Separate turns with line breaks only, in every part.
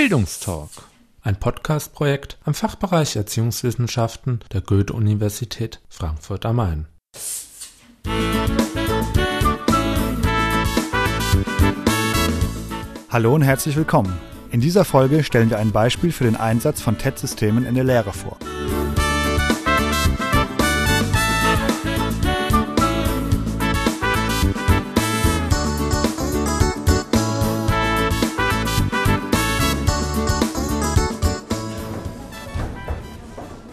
Bildungstalk, ein Podcast-Projekt am Fachbereich Erziehungswissenschaften der Goethe-Universität Frankfurt am Main.
Hallo und herzlich willkommen. In dieser Folge stellen wir ein Beispiel für den Einsatz von TED-Systemen in der Lehre vor.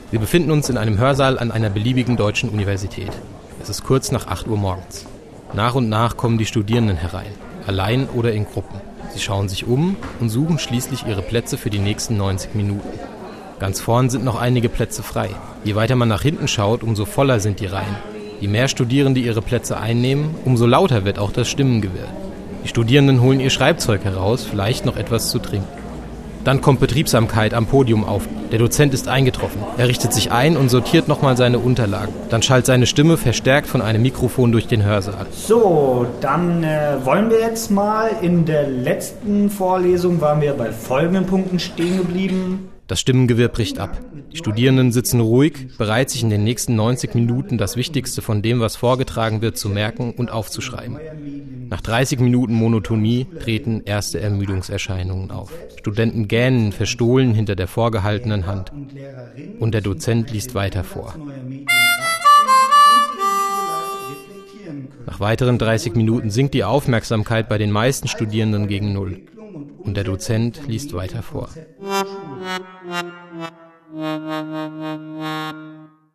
Wir befinden uns in einem Hörsaal an einer beliebigen deutschen Universität. Es ist kurz nach 8 Uhr morgens. Nach und nach kommen die Studierenden herein, allein oder in Gruppen. Sie schauen sich um und suchen schließlich ihre Plätze für die nächsten 90 Minuten. Ganz vorn sind noch einige Plätze frei. Je weiter man nach hinten schaut, umso voller sind die Reihen. Je mehr Studierende ihre Plätze einnehmen, umso lauter wird auch das Stimmengewirr. Die Studierenden holen ihr Schreibzeug heraus, vielleicht noch etwas zu trinken. Dann kommt Betriebsamkeit am Podium auf. Der Dozent ist eingetroffen. Er richtet sich ein und sortiert nochmal seine Unterlagen. Dann schallt seine Stimme verstärkt von einem Mikrofon durch den Hörsaal.
So, dann äh, wollen wir jetzt mal. In der letzten Vorlesung waren wir bei folgenden Punkten stehen geblieben.
Das Stimmengewirr bricht ab. Die Studierenden sitzen ruhig, bereit, sich in den nächsten 90 Minuten das Wichtigste von dem, was vorgetragen wird, zu merken und aufzuschreiben. Nach 30 Minuten Monotonie treten erste Ermüdungserscheinungen auf. Studenten gähnen verstohlen hinter der vorgehaltenen Hand. Und der Dozent liest weiter vor. Nach weiteren 30 Minuten sinkt die Aufmerksamkeit bei den meisten Studierenden gegen Null. Und der Dozent liest weiter vor.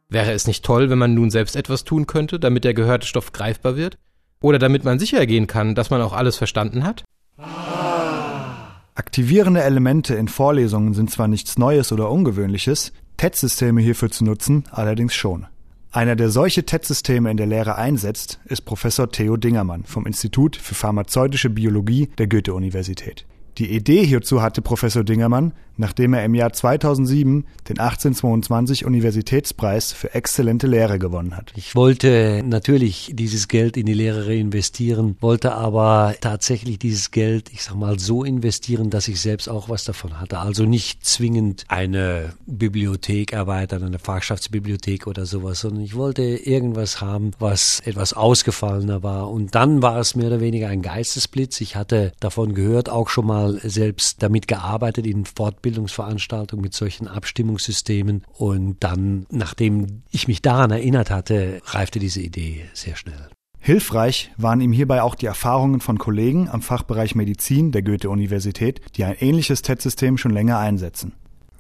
Wäre es nicht toll, wenn man nun selbst etwas tun könnte, damit der gehörte Stoff greifbar wird? Oder damit man sicher gehen kann, dass man auch alles verstanden hat?
Aktivierende Elemente in Vorlesungen sind zwar nichts Neues oder Ungewöhnliches, TED-Systeme hierfür zu nutzen allerdings schon. Einer, der solche TED-Systeme in der Lehre einsetzt, ist Professor Theo Dingermann vom Institut für pharmazeutische Biologie der Goethe-Universität. Die Idee hierzu hatte Professor Dingermann, nachdem er im Jahr 2007 den 1822 Universitätspreis für exzellente Lehre gewonnen hat.
Ich wollte natürlich dieses Geld in die Lehre reinvestieren, wollte aber tatsächlich dieses Geld, ich sag mal, so investieren, dass ich selbst auch was davon hatte. Also nicht zwingend eine Bibliothek erweitern, eine Fachschaftsbibliothek oder sowas, sondern ich wollte irgendwas haben, was etwas ausgefallener war. Und dann war es mehr oder weniger ein Geistesblitz. Ich hatte davon gehört, auch schon mal selbst damit gearbeitet in Fortbildung Fortbildungsveranstaltung mit solchen Abstimmungssystemen. Und dann, nachdem ich mich daran erinnert hatte, reifte diese Idee sehr schnell.
Hilfreich waren ihm hierbei auch die Erfahrungen von Kollegen am Fachbereich Medizin der Goethe-Universität, die ein ähnliches TED-System schon länger einsetzen.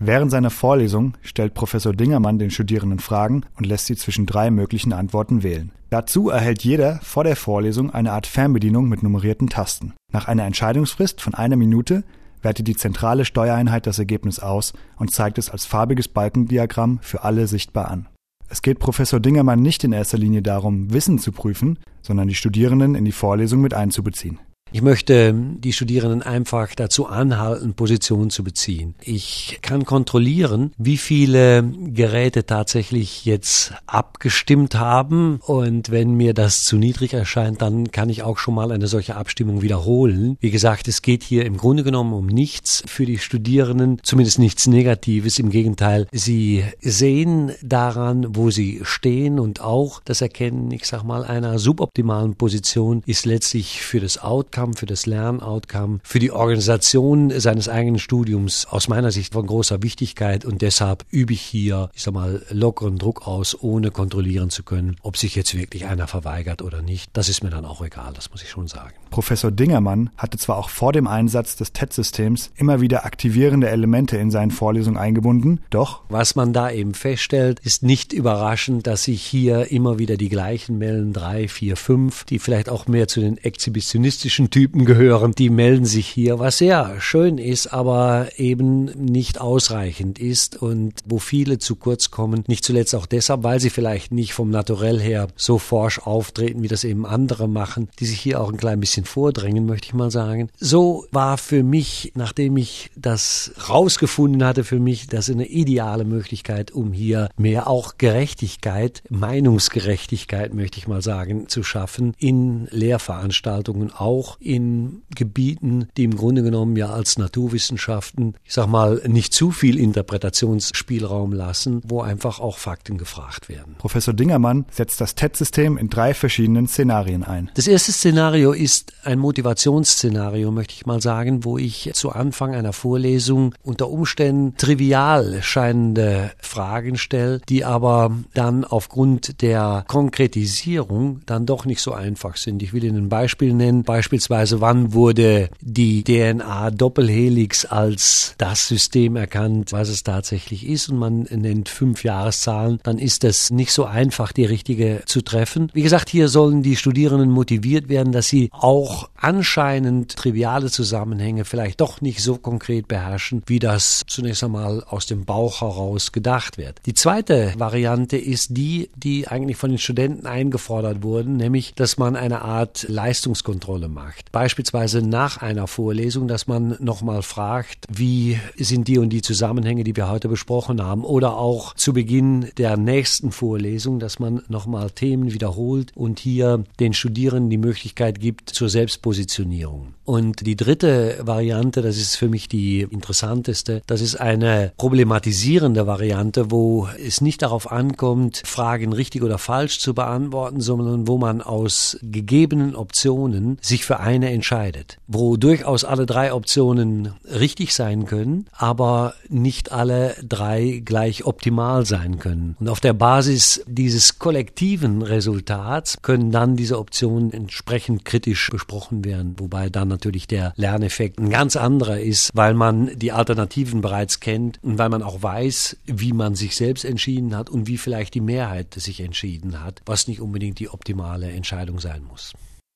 Während seiner Vorlesung stellt Professor Dingermann den Studierenden Fragen und lässt sie zwischen drei möglichen Antworten wählen. Dazu erhält jeder vor der Vorlesung eine Art Fernbedienung mit nummerierten Tasten. Nach einer Entscheidungsfrist von einer Minute wertet die zentrale Steuereinheit das Ergebnis aus und zeigt es als farbiges Balkendiagramm für alle sichtbar an. Es geht Professor Dingermann nicht in erster Linie darum, Wissen zu prüfen, sondern die Studierenden in die Vorlesung mit einzubeziehen.
Ich möchte die Studierenden einfach dazu anhalten, Position zu beziehen. Ich kann kontrollieren, wie viele Geräte tatsächlich jetzt abgestimmt haben und wenn mir das zu niedrig erscheint, dann kann ich auch schon mal eine solche Abstimmung wiederholen. Wie gesagt, es geht hier im Grunde genommen um nichts für die Studierenden, zumindest nichts Negatives. Im Gegenteil, sie sehen daran, wo sie stehen und auch das Erkennen, ich sag mal, einer suboptimalen Position ist letztlich für das Outcome Outcome, für das Lernoutcome, für die Organisation seines eigenen Studiums aus meiner Sicht von großer Wichtigkeit und deshalb übe ich hier, ich sag mal, lockeren Druck aus, ohne kontrollieren zu können, ob sich jetzt wirklich einer verweigert oder nicht. Das ist mir dann auch egal, das muss ich schon sagen.
Professor Dingermann hatte zwar auch vor dem Einsatz des TED-Systems immer wieder aktivierende Elemente in seinen Vorlesungen eingebunden, doch
was man da eben feststellt, ist nicht überraschend, dass sich hier immer wieder die gleichen melden, drei, vier, fünf, die vielleicht auch mehr zu den exhibitionistischen Typen gehören, die melden sich hier, was sehr schön ist, aber eben nicht ausreichend ist und wo viele zu kurz kommen, nicht zuletzt auch deshalb, weil sie vielleicht nicht vom Naturell her so forsch auftreten, wie das eben andere machen, die sich hier auch ein klein bisschen vordrängen, möchte ich mal sagen. So war für mich, nachdem ich das rausgefunden hatte, für mich das eine ideale Möglichkeit, um hier mehr auch Gerechtigkeit, Meinungsgerechtigkeit, möchte ich mal sagen, zu schaffen in Lehrveranstaltungen, auch in Gebieten, die im Grunde genommen ja als Naturwissenschaften, ich sag mal, nicht zu viel Interpretationsspielraum lassen, wo einfach auch Fakten gefragt werden.
Professor Dingermann setzt das TED-System in drei verschiedenen Szenarien ein.
Das erste Szenario ist ein Motivationsszenario, möchte ich mal sagen, wo ich zu Anfang einer Vorlesung unter Umständen trivial scheinende Fragen stelle, die aber dann aufgrund der Konkretisierung dann doch nicht so einfach sind. Ich will Ihnen ein Beispiel nennen. Beispielsweise, wann wurde die DNA-Doppelhelix als das System erkannt, was es tatsächlich ist und man nennt fünf Jahreszahlen, dann ist es nicht so einfach, die richtige zu treffen. Wie gesagt, hier sollen die Studierenden motiviert werden, dass sie auch anscheinend triviale Zusammenhänge vielleicht doch nicht so konkret beherrschen, wie das zunächst einmal aus dem Bauch heraus gedacht wird. Die zweite Variante ist die, die eigentlich von den Studenten eingefordert wurden, nämlich, dass man eine Art Leistungskontrolle macht. Beispielsweise nach einer Vorlesung, dass man nochmal fragt, wie sind die und die Zusammenhänge, die wir heute besprochen haben, oder auch zu Beginn der nächsten Vorlesung, dass man nochmal Themen wiederholt und hier den Studierenden die Möglichkeit gibt zur Selbstpositionierung. Und die dritte Variante, das ist für mich die interessanteste, das ist eine problematisierende Variante, wo es nicht darauf ankommt, Fragen richtig oder falsch zu beantworten, sondern wo man aus gegebenen Optionen sich für eine entscheidet, wo durchaus alle drei Optionen richtig sein können, aber nicht alle drei gleich optimal sein können. Und auf der Basis dieses kollektiven Resultats können dann diese Optionen entsprechend kritisch besprochen werden, wobei dann natürlich der Lerneffekt ein ganz anderer ist, weil man die Alternativen bereits kennt und weil man auch weiß, wie man sich selbst entschieden hat und wie vielleicht die Mehrheit sich entschieden hat, was nicht unbedingt die optimale Entscheidung sein muss.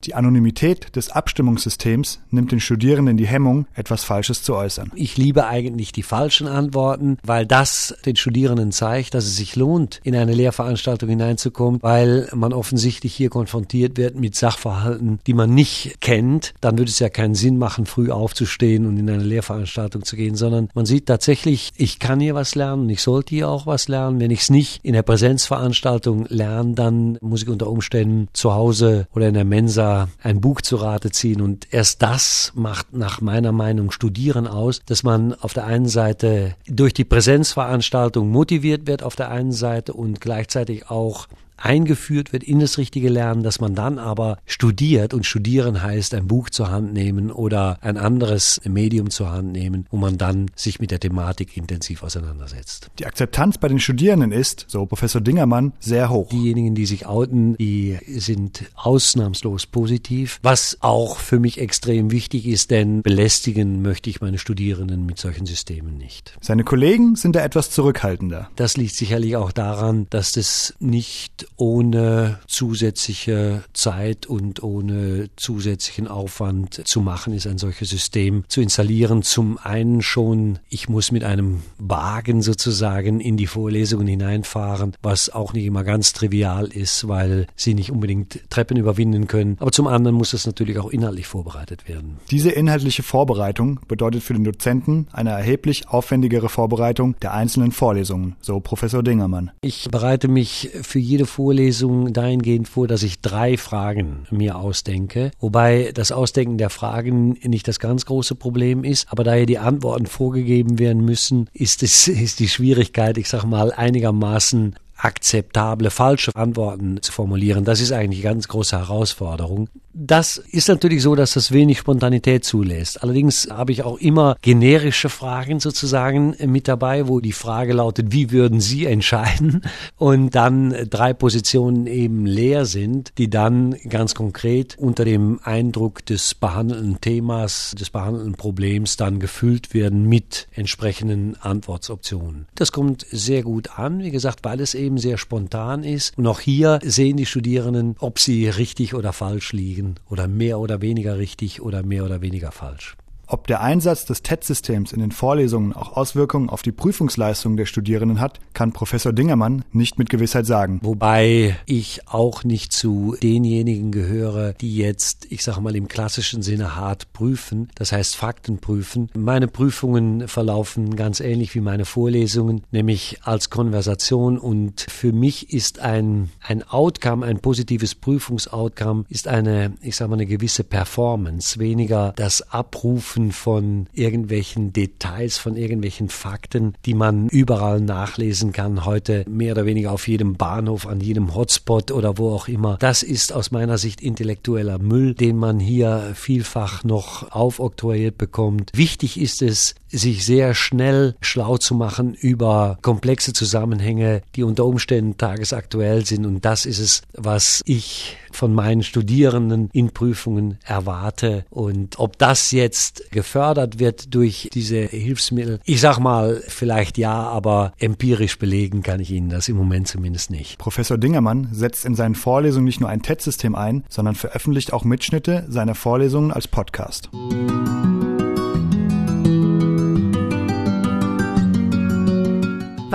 Die Anonymität des Abstimmungssystems nimmt den Studierenden die Hemmung, etwas Falsches zu äußern.
Ich liebe eigentlich die falschen Antworten, weil das den Studierenden zeigt, dass es sich lohnt, in eine Lehrveranstaltung hineinzukommen, weil man offensichtlich hier konfrontiert wird mit Sachverhalten, die man nicht kennt. Dann würde es ja keinen Sinn machen, früh aufzustehen und in eine Lehrveranstaltung zu gehen, sondern man sieht tatsächlich, ich kann hier was lernen, ich sollte hier auch was lernen. Wenn ich es nicht in der Präsenzveranstaltung lerne, dann muss ich unter Umständen zu Hause oder in der Mensa ein Buch zu Rate ziehen. Und erst das macht nach meiner Meinung Studieren aus, dass man auf der einen Seite durch die Präsenzveranstaltung motiviert wird, auf der einen Seite und gleichzeitig auch eingeführt wird in das richtige Lernen, dass man dann aber studiert und studieren heißt ein Buch zur Hand nehmen oder ein anderes Medium zur Hand nehmen, wo man dann sich mit der Thematik intensiv auseinandersetzt.
Die Akzeptanz bei den Studierenden ist, so Professor Dingermann, sehr hoch.
Diejenigen, die sich outen, die sind ausnahmslos positiv, was auch für mich extrem wichtig ist, denn belästigen möchte ich meine Studierenden mit solchen Systemen nicht.
Seine Kollegen sind da etwas zurückhaltender.
Das liegt sicherlich auch daran, dass das nicht ohne zusätzliche Zeit und ohne zusätzlichen Aufwand zu machen ist, ein solches System zu installieren. Zum einen schon, ich muss mit einem Wagen sozusagen in die Vorlesungen hineinfahren, was auch nicht immer ganz trivial ist, weil sie nicht unbedingt Treppen überwinden können. Aber zum anderen muss es natürlich auch inhaltlich vorbereitet werden.
Diese inhaltliche Vorbereitung bedeutet für den Dozenten eine erheblich aufwendigere Vorbereitung der einzelnen Vorlesungen, so Professor Dingermann.
Ich bereite mich für jede Vorlesung dahingehend vor, dass ich drei Fragen mir ausdenke, wobei das Ausdenken der Fragen nicht das ganz große Problem ist, aber da ja die Antworten vorgegeben werden müssen, ist es ist die Schwierigkeit, ich sag mal, einigermaßen akzeptable falsche Antworten zu formulieren. Das ist eigentlich eine ganz große Herausforderung. Das ist natürlich so, dass das wenig Spontanität zulässt. Allerdings habe ich auch immer generische Fragen sozusagen mit dabei, wo die Frage lautet, wie würden Sie entscheiden? Und dann drei Positionen eben leer sind, die dann ganz konkret unter dem Eindruck des behandelten Themas, des behandelten Problems dann gefüllt werden mit entsprechenden Antwortoptionen. Das kommt sehr gut an, wie gesagt, weil es eben sehr spontan ist. Und auch hier sehen die Studierenden, ob sie richtig oder falsch liegen oder mehr oder weniger richtig oder mehr oder weniger falsch.
Ob der Einsatz des TED-Systems in den Vorlesungen auch Auswirkungen auf die Prüfungsleistung der Studierenden hat, kann Professor Dingermann nicht mit Gewissheit sagen.
Wobei ich auch nicht zu denjenigen gehöre, die jetzt, ich sage mal im klassischen Sinne hart prüfen, das heißt Fakten prüfen. Meine Prüfungen verlaufen ganz ähnlich wie meine Vorlesungen, nämlich als Konversation und für mich ist ein, ein Outcome, ein positives Prüfungsoutcome, ist eine, ich sage mal, eine gewisse Performance, weniger das Abrufen Abrufen von irgendwelchen Details, von irgendwelchen Fakten, die man überall nachlesen kann, heute mehr oder weniger auf jedem Bahnhof, an jedem Hotspot oder wo auch immer. Das ist aus meiner Sicht intellektueller Müll, den man hier vielfach noch aufoktroyiert bekommt. Wichtig ist es, sich sehr schnell schlau zu machen über komplexe Zusammenhänge, die unter Umständen tagesaktuell sind. Und das ist es, was ich von meinen Studierenden in Prüfungen erwarte. Und ob das jetzt gefördert wird durch diese Hilfsmittel, ich sag mal, vielleicht ja, aber empirisch belegen kann ich Ihnen das im Moment zumindest nicht.
Professor Dingermann setzt in seinen Vorlesungen nicht nur ein TED-System ein, sondern veröffentlicht auch Mitschnitte seiner Vorlesungen als Podcast.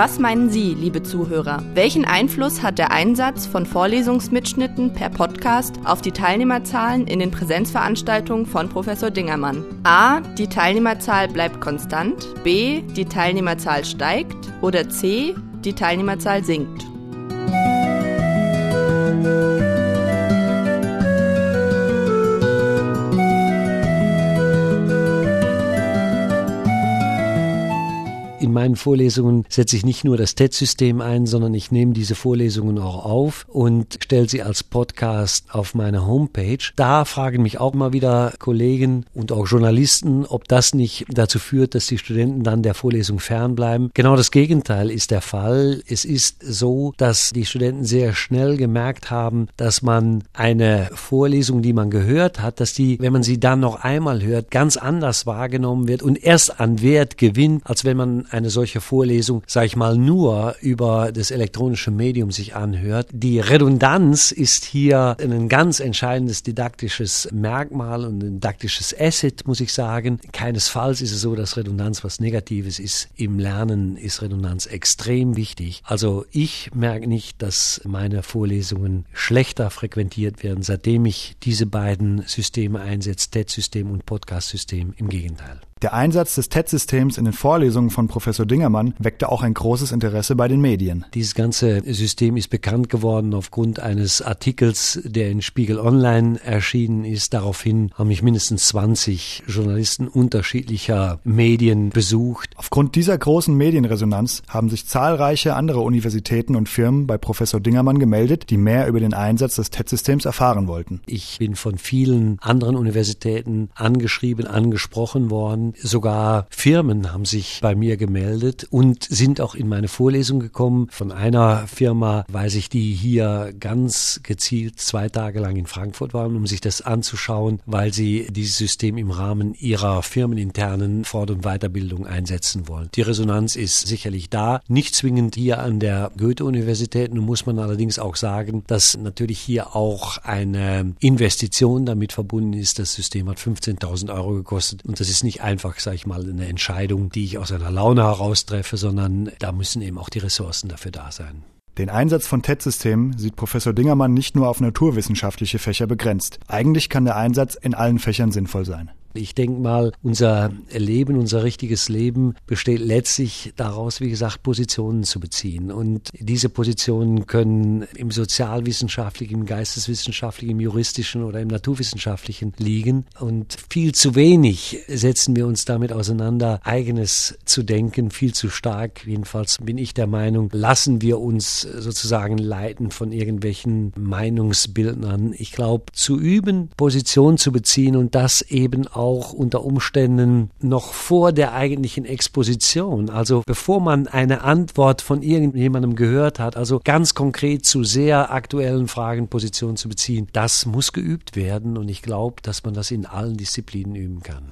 Was meinen Sie, liebe Zuhörer? Welchen Einfluss hat der Einsatz von Vorlesungsmitschnitten per Podcast auf die Teilnehmerzahlen in den Präsenzveranstaltungen von Professor Dingermann? A. Die Teilnehmerzahl bleibt konstant. B. Die Teilnehmerzahl steigt. Oder C. Die Teilnehmerzahl sinkt.
Meinen Vorlesungen setze ich nicht nur das TED-System ein, sondern ich nehme diese Vorlesungen auch auf und stelle sie als Podcast auf meine Homepage. Da fragen mich auch mal wieder Kollegen und auch Journalisten, ob das nicht dazu führt, dass die Studenten dann der Vorlesung fernbleiben. Genau das Gegenteil ist der Fall. Es ist so, dass die Studenten sehr schnell gemerkt haben, dass man eine Vorlesung, die man gehört hat, dass die, wenn man sie dann noch einmal hört, ganz anders wahrgenommen wird und erst an Wert gewinnt, als wenn man eine solche Vorlesung, sage ich mal, nur über das elektronische Medium sich anhört. Die Redundanz ist hier ein ganz entscheidendes didaktisches Merkmal und ein didaktisches Asset, muss ich sagen. Keinesfalls ist es so, dass Redundanz was Negatives ist. Im Lernen ist Redundanz extrem wichtig. Also ich merke nicht, dass meine Vorlesungen schlechter frequentiert werden, seitdem ich diese beiden Systeme einsetze, TED-System und Podcast-System. Im Gegenteil.
Der Einsatz des TED-Systems in den Vorlesungen von Professor Dingermann weckte auch ein großes Interesse bei den Medien.
Dieses ganze System ist bekannt geworden aufgrund eines Artikels, der in Spiegel Online erschienen ist. Daraufhin haben mich mindestens 20 Journalisten unterschiedlicher Medien besucht.
Aufgrund dieser großen Medienresonanz haben sich zahlreiche andere Universitäten und Firmen bei Professor Dingermann gemeldet, die mehr über den Einsatz des TED-Systems erfahren wollten.
Ich bin von vielen anderen Universitäten angeschrieben, angesprochen worden Sogar Firmen haben sich bei mir gemeldet und sind auch in meine Vorlesung gekommen. Von einer Firma weiß ich, die hier ganz gezielt zwei Tage lang in Frankfurt waren, um sich das anzuschauen, weil sie dieses System im Rahmen ihrer firmeninternen Fort- und Weiterbildung einsetzen wollen. Die Resonanz ist sicherlich da, nicht zwingend hier an der Goethe-Universität. Nun muss man allerdings auch sagen, dass natürlich hier auch eine Investition damit verbunden ist. Das System hat 15.000 Euro gekostet und das ist nicht einfach einfach, sage ich mal, eine Entscheidung, die ich aus einer Laune heraus treffe, sondern da müssen eben auch die Ressourcen dafür da sein.
Den Einsatz von TED-Systemen sieht Professor Dingermann nicht nur auf naturwissenschaftliche Fächer begrenzt. Eigentlich kann der Einsatz in allen Fächern sinnvoll sein.
Ich denke mal, unser Leben, unser richtiges Leben besteht letztlich daraus, wie gesagt, Positionen zu beziehen. Und diese Positionen können im sozialwissenschaftlichen, im geisteswissenschaftlichen, im juristischen oder im naturwissenschaftlichen liegen. Und viel zu wenig setzen wir uns damit auseinander, eigenes zu denken, viel zu stark. Jedenfalls bin ich der Meinung, lassen wir uns sozusagen leiten von irgendwelchen Meinungsbildnern. Ich glaube, zu üben, Positionen zu beziehen und das eben auch auch unter Umständen noch vor der eigentlichen Exposition, also bevor man eine Antwort von irgendjemandem gehört hat, also ganz konkret zu sehr aktuellen Fragen Position zu beziehen, das muss geübt werden und ich glaube, dass man das in allen Disziplinen üben kann.